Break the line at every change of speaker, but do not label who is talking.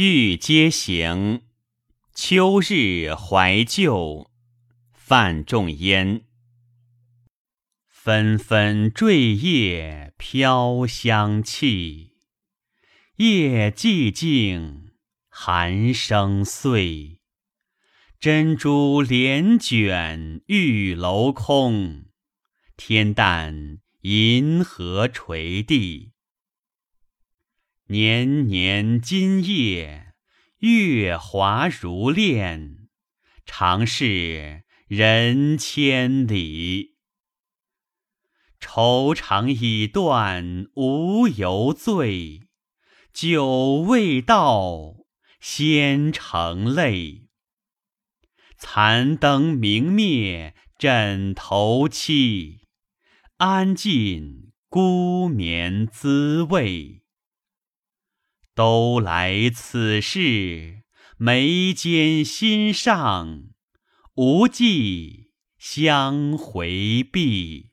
欲皆行，秋日怀旧，泛众烟。纷纷坠叶飘香气，夜寂静，寒声碎。珍珠帘卷玉楼空，天淡银河垂地。年年今夜，月华如练，长是人千里。愁肠已断无由醉，酒未到先成泪。残灯明灭枕头凄，安尽孤眠滋味。都来此事，眉间心上，无计相回避。